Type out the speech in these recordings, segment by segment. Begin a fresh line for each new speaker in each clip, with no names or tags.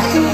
Yeah.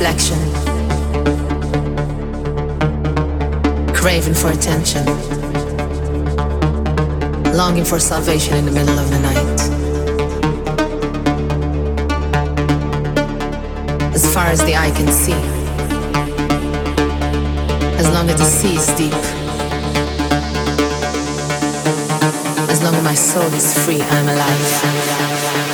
Reflection, craving for attention, longing for salvation in the middle of the night. As far as the eye can see, as long as the sea is deep, as long as my soul is free, I'm alive.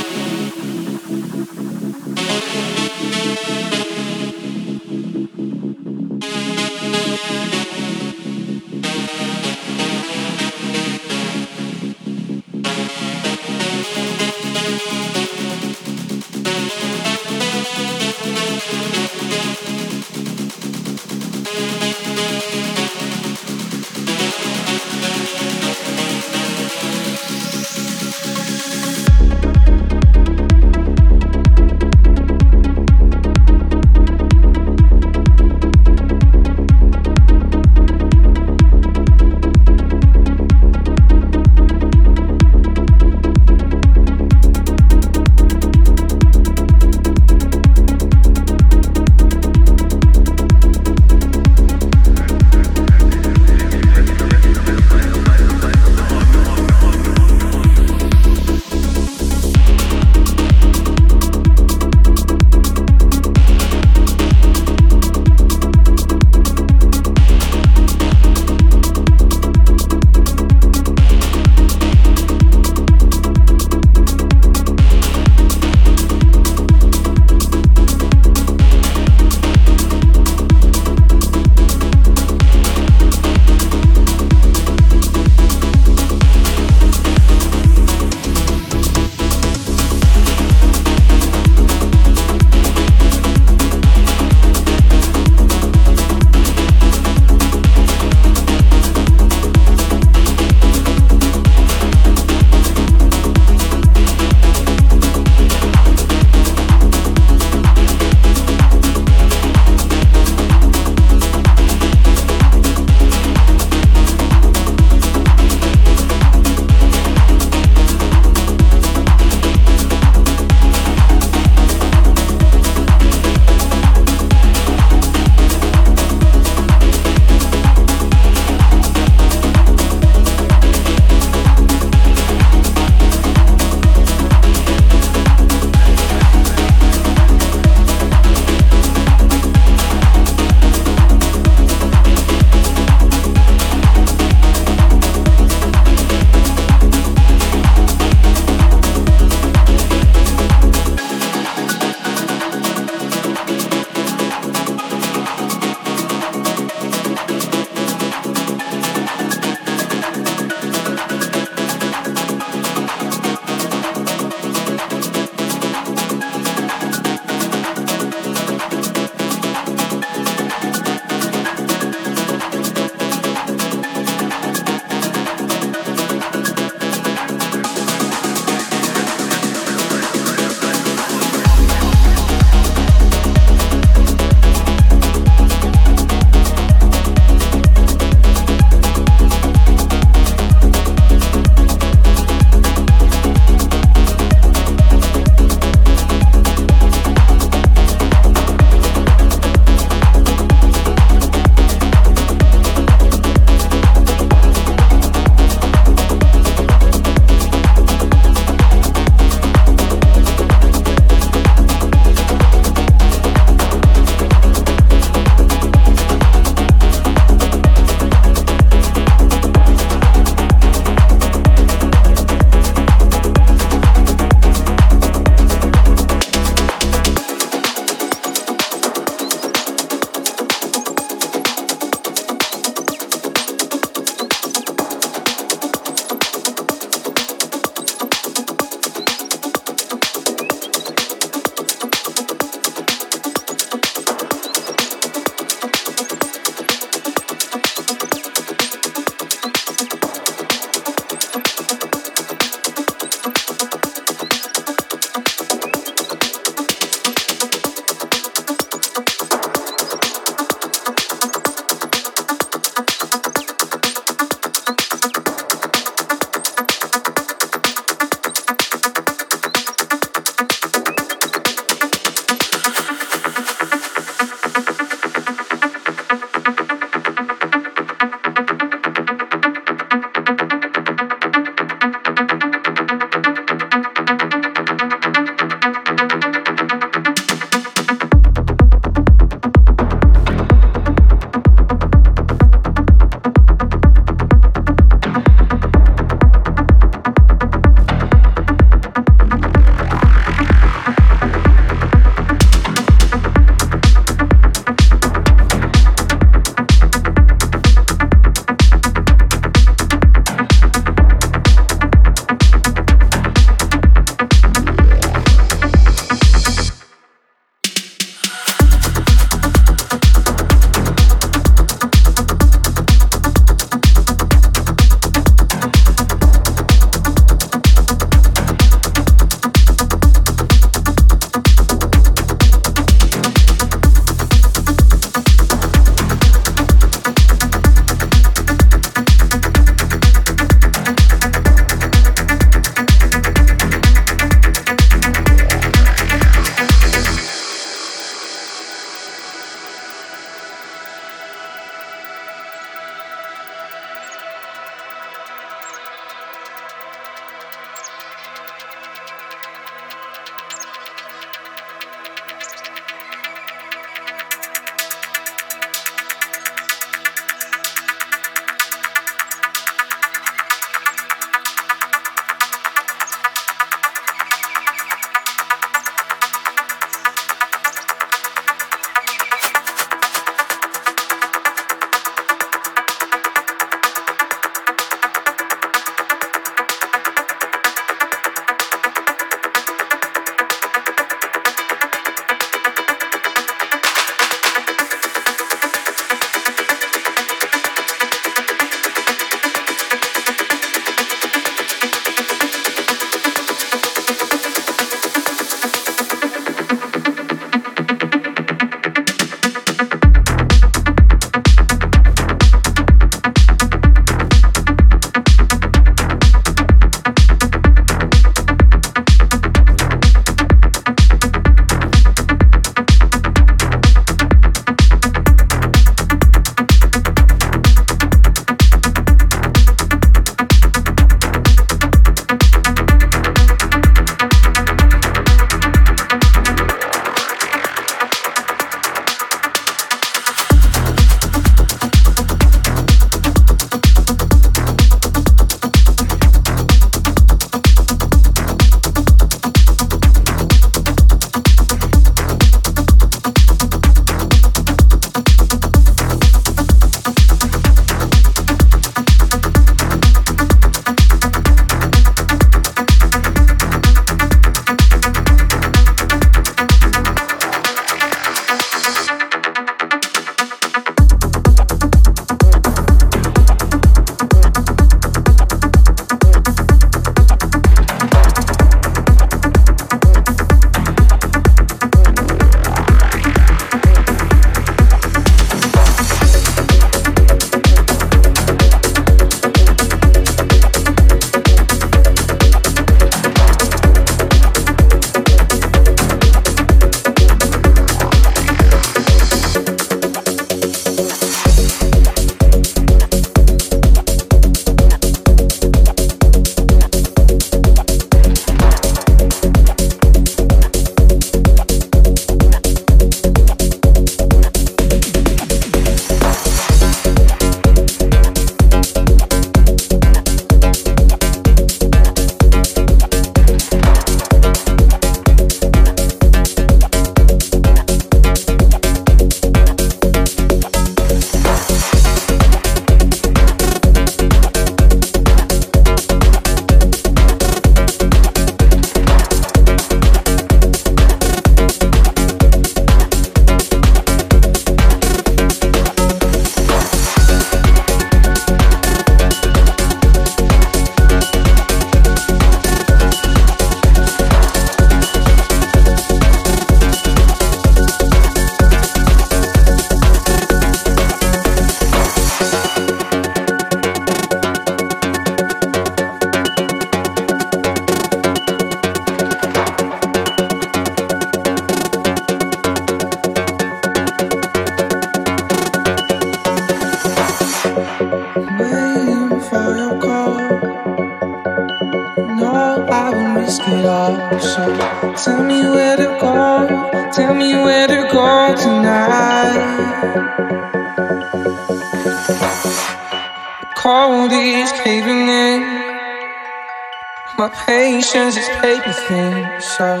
Patience is everything, so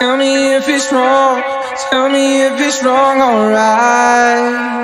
tell me if it's wrong, tell me if it's wrong, alright.